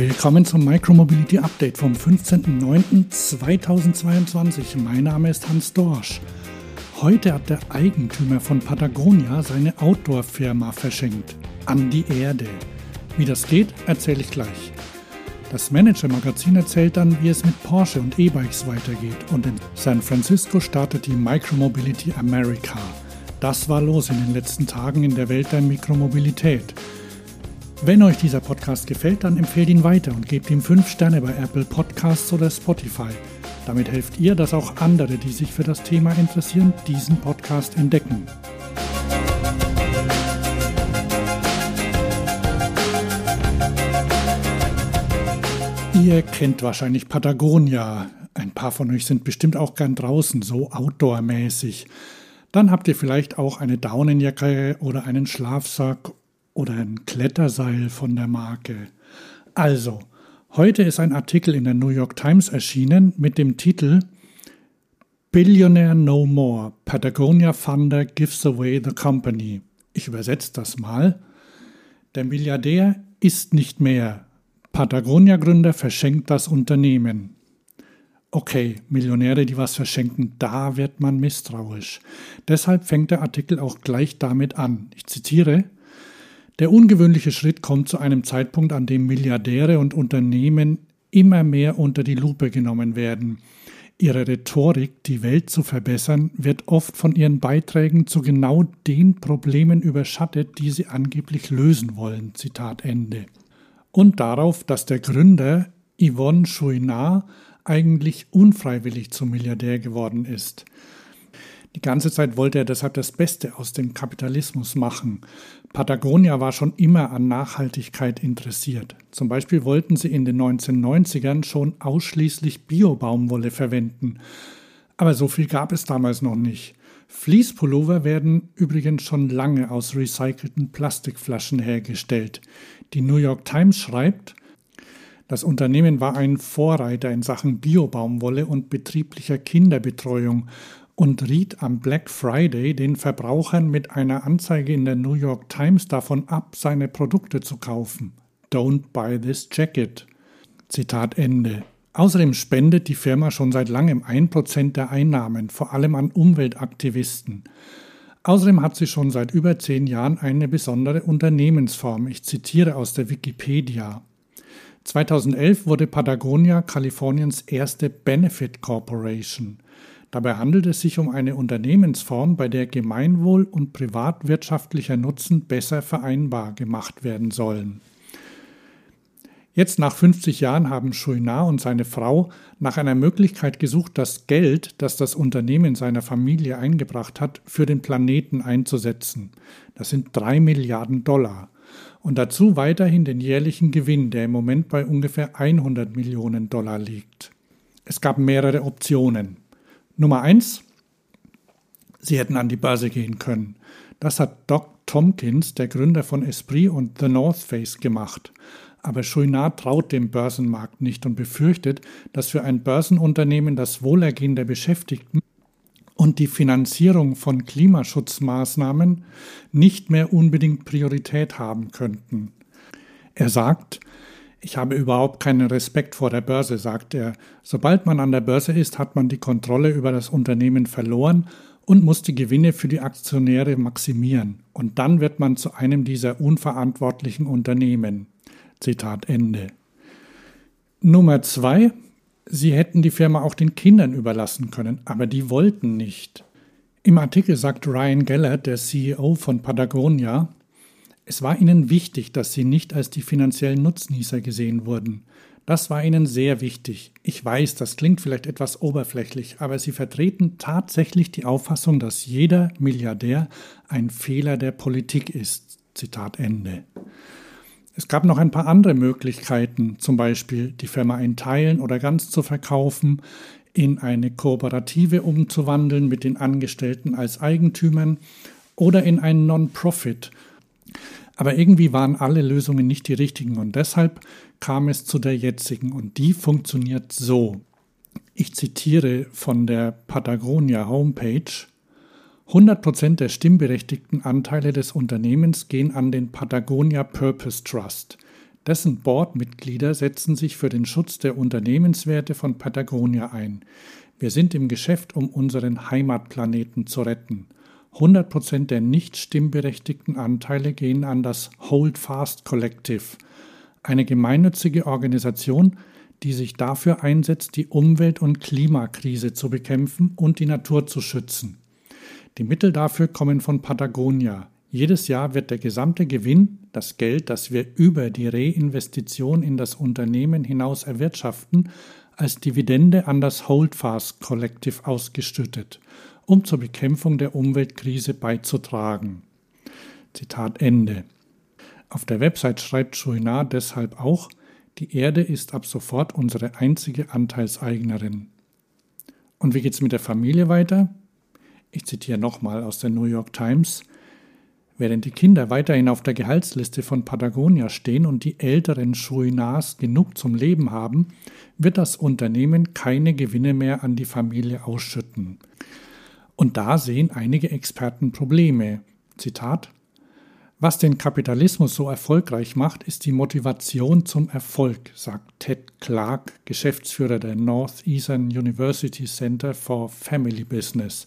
Willkommen zum Micromobility Update vom 15.09.2022. Mein Name ist Hans Dorsch. Heute hat der Eigentümer von Patagonia seine Outdoor-Firma verschenkt. An die Erde. Wie das geht, erzähle ich gleich. Das Manager-Magazin erzählt dann, wie es mit Porsche und E-Bikes weitergeht. Und in San Francisco startet die Micromobility America. Das war los in den letzten Tagen in der Welt der Mikromobilität. Wenn euch dieser Podcast gefällt, dann empfehlt ihn weiter und gebt ihm 5 Sterne bei Apple Podcasts oder Spotify. Damit helft ihr, dass auch andere, die sich für das Thema interessieren, diesen Podcast entdecken. Ihr kennt wahrscheinlich Patagonia. Ein paar von euch sind bestimmt auch gern draußen, so outdoor-mäßig. Dann habt ihr vielleicht auch eine Daunenjacke oder einen Schlafsack oder ein Kletterseil von der Marke. Also, heute ist ein Artikel in der New York Times erschienen mit dem Titel Billionaire No More. Patagonia Funder gives away the company. Ich übersetze das mal. Der Milliardär ist nicht mehr. Patagonia-Gründer verschenkt das Unternehmen. Okay, Millionäre, die was verschenken, da wird man misstrauisch. Deshalb fängt der Artikel auch gleich damit an. Ich zitiere der ungewöhnliche Schritt kommt zu einem Zeitpunkt, an dem Milliardäre und Unternehmen immer mehr unter die Lupe genommen werden. Ihre Rhetorik, die Welt zu verbessern, wird oft von ihren Beiträgen zu genau den Problemen überschattet, die sie angeblich lösen wollen. Zitat Ende. Und darauf, dass der Gründer Yvonne Chouinard eigentlich unfreiwillig zum Milliardär geworden ist. Die ganze Zeit wollte er deshalb das Beste aus dem Kapitalismus machen. Patagonia war schon immer an Nachhaltigkeit interessiert. Zum Beispiel wollten sie in den 1990ern schon ausschließlich Bio-Baumwolle verwenden. Aber so viel gab es damals noch nicht. Fließpullover werden übrigens schon lange aus recycelten Plastikflaschen hergestellt. Die New York Times schreibt, das Unternehmen war ein Vorreiter in Sachen Bio-Baumwolle und betrieblicher Kinderbetreuung und riet am Black Friday den Verbrauchern mit einer Anzeige in der New York Times davon ab, seine Produkte zu kaufen. Don't buy this jacket. Zitat Ende. Außerdem spendet die Firma schon seit langem ein Prozent der Einnahmen, vor allem an Umweltaktivisten. Außerdem hat sie schon seit über zehn Jahren eine besondere Unternehmensform. Ich zitiere aus der Wikipedia. 2011 wurde Patagonia Kaliforniens erste Benefit Corporation. Dabei handelt es sich um eine Unternehmensform, bei der Gemeinwohl und privatwirtschaftlicher Nutzen besser vereinbar gemacht werden sollen. Jetzt nach 50 Jahren haben Chouinard und seine Frau nach einer Möglichkeit gesucht, das Geld, das das Unternehmen seiner Familie eingebracht hat, für den Planeten einzusetzen. Das sind drei Milliarden Dollar. Und dazu weiterhin den jährlichen Gewinn, der im Moment bei ungefähr 100 Millionen Dollar liegt. Es gab mehrere Optionen. Nummer eins, sie hätten an die Börse gehen können. Das hat Doc Tompkins, der Gründer von Esprit und The North Face, gemacht. Aber Chouinard traut dem Börsenmarkt nicht und befürchtet, dass für ein Börsenunternehmen das Wohlergehen der Beschäftigten und die Finanzierung von Klimaschutzmaßnahmen nicht mehr unbedingt Priorität haben könnten. Er sagt, ich habe überhaupt keinen Respekt vor der Börse, sagt er. Sobald man an der Börse ist, hat man die Kontrolle über das Unternehmen verloren und muss die Gewinne für die Aktionäre maximieren. Und dann wird man zu einem dieser unverantwortlichen Unternehmen. Zitat Ende. Nummer zwei. Sie hätten die Firma auch den Kindern überlassen können, aber die wollten nicht. Im Artikel sagt Ryan Geller, der CEO von Patagonia, es war ihnen wichtig, dass sie nicht als die finanziellen Nutznießer gesehen wurden. Das war ihnen sehr wichtig. Ich weiß, das klingt vielleicht etwas oberflächlich, aber sie vertreten tatsächlich die Auffassung, dass jeder Milliardär ein Fehler der Politik ist. Zitat Ende. Es gab noch ein paar andere Möglichkeiten, zum Beispiel die Firma einteilen oder ganz zu verkaufen, in eine Kooperative umzuwandeln mit den Angestellten als Eigentümern oder in einen Non-Profit aber irgendwie waren alle Lösungen nicht die richtigen und deshalb kam es zu der jetzigen und die funktioniert so. Ich zitiere von der Patagonia Homepage. 100% der stimmberechtigten Anteile des Unternehmens gehen an den Patagonia Purpose Trust. Dessen Boardmitglieder setzen sich für den Schutz der Unternehmenswerte von Patagonia ein. Wir sind im Geschäft, um unseren Heimatplaneten zu retten. 100% der nicht stimmberechtigten Anteile gehen an das Hold Fast Collective, eine gemeinnützige Organisation, die sich dafür einsetzt, die Umwelt- und Klimakrise zu bekämpfen und die Natur zu schützen. Die Mittel dafür kommen von Patagonia. Jedes Jahr wird der gesamte Gewinn, das Geld, das wir über die Reinvestition in das Unternehmen hinaus erwirtschaften, als Dividende an das Holdfast Collective ausgestüttet, um zur Bekämpfung der Umweltkrise beizutragen. Zitat Ende. Auf der Website schreibt Chouinard deshalb auch, die Erde ist ab sofort unsere einzige Anteilseignerin. Und wie geht's mit der Familie weiter? Ich zitiere nochmal aus der New York Times. Während die Kinder weiterhin auf der Gehaltsliste von Patagonia stehen und die älteren Chouinards genug zum Leben haben, wird das Unternehmen keine Gewinne mehr an die Familie ausschütten. Und da sehen einige Experten Probleme. Zitat was den Kapitalismus so erfolgreich macht, ist die Motivation zum Erfolg, sagt Ted Clark, Geschäftsführer der Northeastern University Center for Family Business.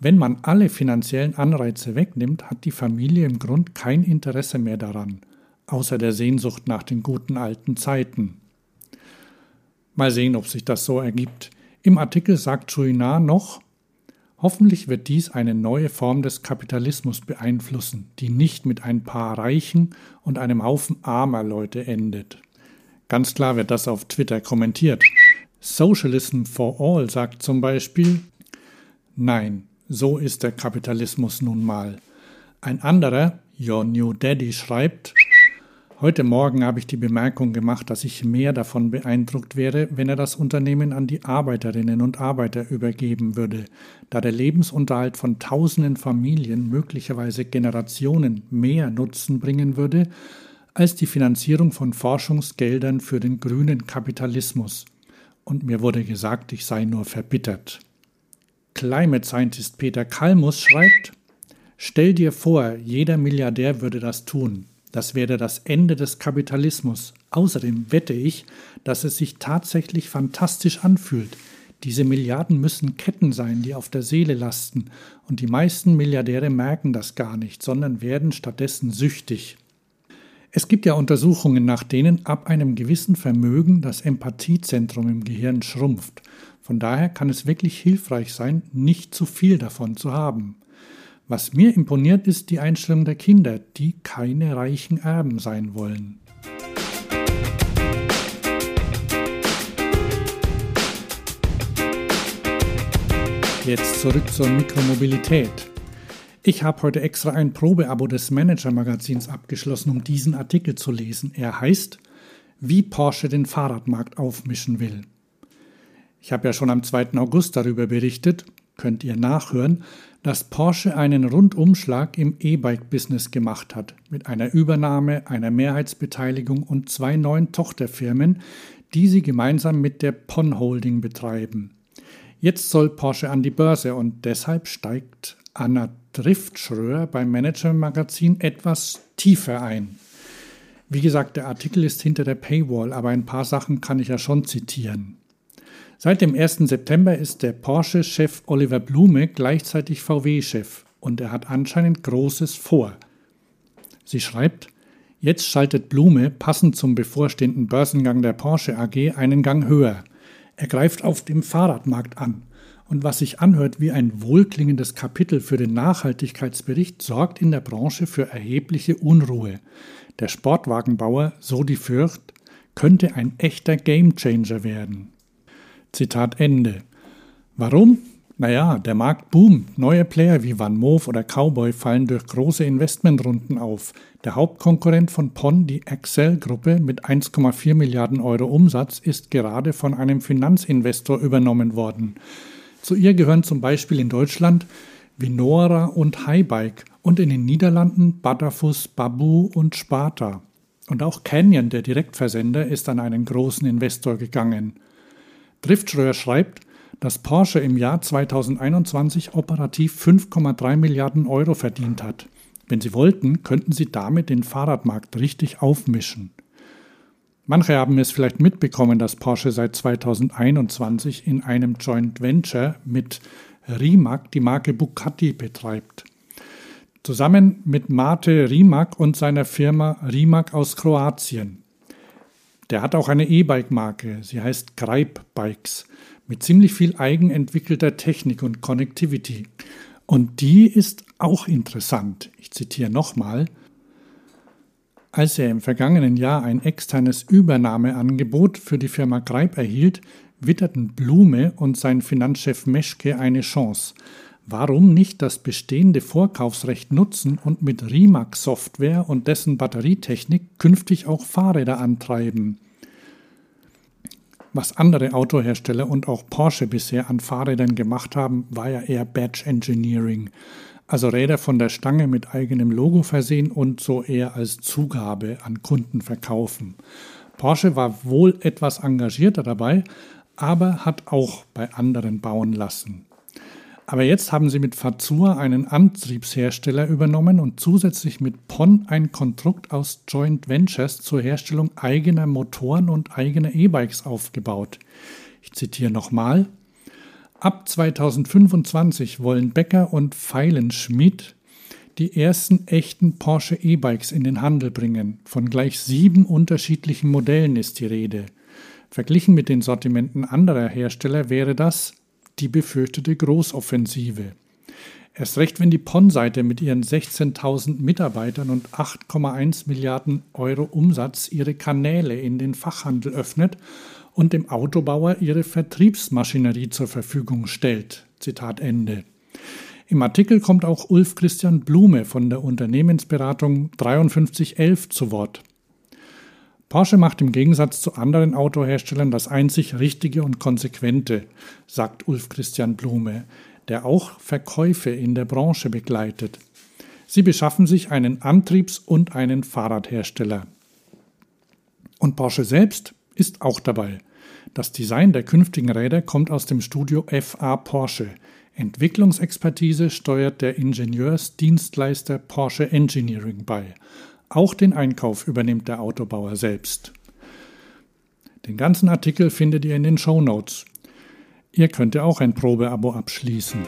Wenn man alle finanziellen Anreize wegnimmt, hat die Familie im Grund kein Interesse mehr daran, außer der Sehnsucht nach den guten alten Zeiten. Mal sehen, ob sich das so ergibt. Im Artikel sagt Chouinard noch, Hoffentlich wird dies eine neue Form des Kapitalismus beeinflussen, die nicht mit ein paar reichen und einem Haufen armer Leute endet. Ganz klar wird das auf Twitter kommentiert. Socialism for All sagt zum Beispiel, nein, so ist der Kapitalismus nun mal. Ein anderer, Your New Daddy, schreibt, Heute Morgen habe ich die Bemerkung gemacht, dass ich mehr davon beeindruckt wäre, wenn er das Unternehmen an die Arbeiterinnen und Arbeiter übergeben würde, da der Lebensunterhalt von tausenden Familien möglicherweise Generationen mehr Nutzen bringen würde, als die Finanzierung von Forschungsgeldern für den grünen Kapitalismus. Und mir wurde gesagt, ich sei nur verbittert. Climate Scientist Peter Kalmus schreibt, Stell dir vor, jeder Milliardär würde das tun. Das wäre das Ende des Kapitalismus. Außerdem wette ich, dass es sich tatsächlich fantastisch anfühlt. Diese Milliarden müssen Ketten sein, die auf der Seele lasten, und die meisten Milliardäre merken das gar nicht, sondern werden stattdessen süchtig. Es gibt ja Untersuchungen, nach denen ab einem gewissen Vermögen das Empathiezentrum im Gehirn schrumpft. Von daher kann es wirklich hilfreich sein, nicht zu viel davon zu haben. Was mir imponiert, ist die Einstellung der Kinder, die keine reichen Erben sein wollen. Jetzt zurück zur Mikromobilität. Ich habe heute extra ein Probeabo des Manager-Magazins abgeschlossen, um diesen Artikel zu lesen. Er heißt, wie Porsche den Fahrradmarkt aufmischen will. Ich habe ja schon am 2. August darüber berichtet, könnt ihr nachhören, dass Porsche einen Rundumschlag im E-Bike-Business gemacht hat, mit einer Übernahme, einer Mehrheitsbeteiligung und zwei neuen Tochterfirmen, die sie gemeinsam mit der Pon Holding betreiben. Jetzt soll Porsche an die Börse und deshalb steigt Anna Driftschröer beim Manager Magazin etwas tiefer ein. Wie gesagt, der Artikel ist hinter der Paywall, aber ein paar Sachen kann ich ja schon zitieren. Seit dem 1. September ist der Porsche-Chef Oliver Blume gleichzeitig VW-Chef und er hat anscheinend Großes vor. Sie schreibt, jetzt schaltet Blume passend zum bevorstehenden Börsengang der Porsche AG einen Gang höher. Er greift auf dem Fahrradmarkt an. Und was sich anhört wie ein wohlklingendes Kapitel für den Nachhaltigkeitsbericht, sorgt in der Branche für erhebliche Unruhe. Der Sportwagenbauer, so die Fürcht, könnte ein echter Gamechanger werden. Zitat Ende. Warum? Naja, der Markt boomt. Neue Player wie Van Moof oder Cowboy fallen durch große Investmentrunden auf. Der Hauptkonkurrent von PON, die Excel-Gruppe mit 1,4 Milliarden Euro Umsatz, ist gerade von einem Finanzinvestor übernommen worden. Zu ihr gehören zum Beispiel in Deutschland Vinora und Highbike und in den Niederlanden Badafus, Babu und Sparta. Und auch Canyon, der Direktversender, ist an einen großen Investor gegangen. Driftschröer schreibt, dass Porsche im Jahr 2021 operativ 5,3 Milliarden Euro verdient hat. Wenn sie wollten, könnten sie damit den Fahrradmarkt richtig aufmischen. Manche haben es vielleicht mitbekommen, dass Porsche seit 2021 in einem Joint Venture mit Rimac die Marke Bugatti betreibt. Zusammen mit Mate Rimac und seiner Firma Rimac aus Kroatien. Der hat auch eine E-Bike-Marke, sie heißt Greip Bikes, mit ziemlich viel eigenentwickelter Technik und Connectivity. Und die ist auch interessant. Ich zitiere nochmal. Als er im vergangenen Jahr ein externes Übernahmeangebot für die Firma Greip erhielt, witterten Blume und sein Finanzchef Meschke eine Chance. Warum nicht das bestehende Vorkaufsrecht nutzen und mit Rimac Software und dessen Batterietechnik künftig auch Fahrräder antreiben? Was andere Autohersteller und auch Porsche bisher an Fahrrädern gemacht haben, war ja eher Badge Engineering. Also Räder von der Stange mit eigenem Logo versehen und so eher als Zugabe an Kunden verkaufen. Porsche war wohl etwas engagierter dabei, aber hat auch bei anderen bauen lassen. Aber jetzt haben sie mit Fazua einen Antriebshersteller übernommen und zusätzlich mit PON ein Konstrukt aus Joint Ventures zur Herstellung eigener Motoren und eigener E-Bikes aufgebaut. Ich zitiere nochmal. Ab 2025 wollen Becker und Feilenschmidt die ersten echten Porsche E-Bikes in den Handel bringen. Von gleich sieben unterschiedlichen Modellen ist die Rede. Verglichen mit den Sortimenten anderer Hersteller wäre das die befürchtete Großoffensive. Erst recht, wenn die PON-Seite mit ihren 16.000 Mitarbeitern und 8,1 Milliarden Euro Umsatz ihre Kanäle in den Fachhandel öffnet und dem Autobauer ihre Vertriebsmaschinerie zur Verfügung stellt. Zitat Ende. Im Artikel kommt auch Ulf Christian Blume von der Unternehmensberatung 5311 zu Wort. Porsche macht im Gegensatz zu anderen Autoherstellern das einzig Richtige und Konsequente, sagt Ulf Christian Blume, der auch Verkäufe in der Branche begleitet. Sie beschaffen sich einen Antriebs- und einen Fahrradhersteller. Und Porsche selbst ist auch dabei. Das Design der künftigen Räder kommt aus dem Studio FA Porsche. Entwicklungsexpertise steuert der Ingenieursdienstleister Porsche Engineering bei. Auch den Einkauf übernimmt der Autobauer selbst. Den ganzen Artikel findet ihr in den Show Notes. Ihr könnt ja auch ein Probeabo abschließen.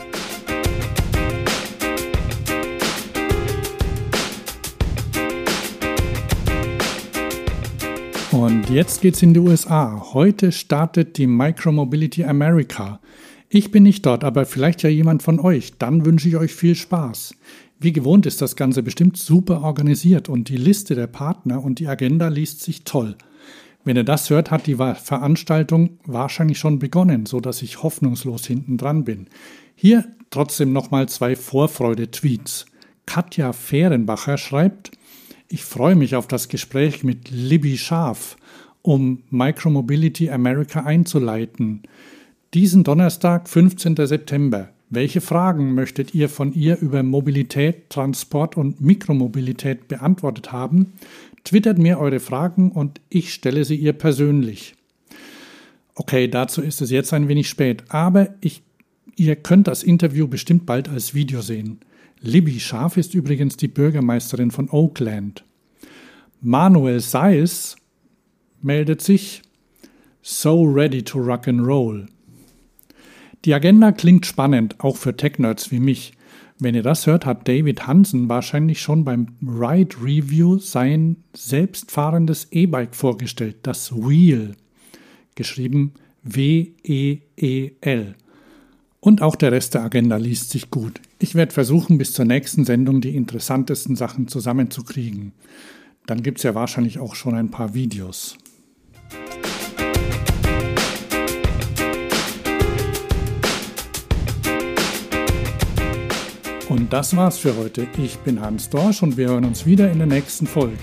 Und jetzt geht's in die USA. Heute startet die Micromobility America. Ich bin nicht dort, aber vielleicht ja jemand von euch. Dann wünsche ich euch viel Spaß. Wie gewohnt ist das Ganze bestimmt super organisiert und die Liste der Partner und die Agenda liest sich toll. Wenn ihr das hört, hat die Veranstaltung wahrscheinlich schon begonnen, so dass ich hoffnungslos hinten dran bin. Hier trotzdem nochmal zwei Vorfreude-Tweets. Katja Fehrenbacher schreibt, ich freue mich auf das Gespräch mit Libby Scharf, um Micromobility America einzuleiten. Diesen Donnerstag, 15. September. Welche Fragen möchtet ihr von ihr über Mobilität, Transport und Mikromobilität beantwortet haben? Twittert mir eure Fragen und ich stelle sie ihr persönlich. Okay, dazu ist es jetzt ein wenig spät, aber ich, ihr könnt das Interview bestimmt bald als Video sehen. Libby Scharf ist übrigens die Bürgermeisterin von Oakland. Manuel Seis meldet sich So ready to rock and roll. Die Agenda klingt spannend, auch für Tech-Nerds wie mich. Wenn ihr das hört, hat David Hansen wahrscheinlich schon beim Ride Review sein selbstfahrendes E-Bike vorgestellt, das Wheel, geschrieben W-E-E-L. Und auch der Rest der Agenda liest sich gut. Ich werde versuchen, bis zur nächsten Sendung die interessantesten Sachen zusammenzukriegen. Dann gibt es ja wahrscheinlich auch schon ein paar Videos. Das war's für heute. Ich bin Hans Dorsch und wir hören uns wieder in der nächsten Folge.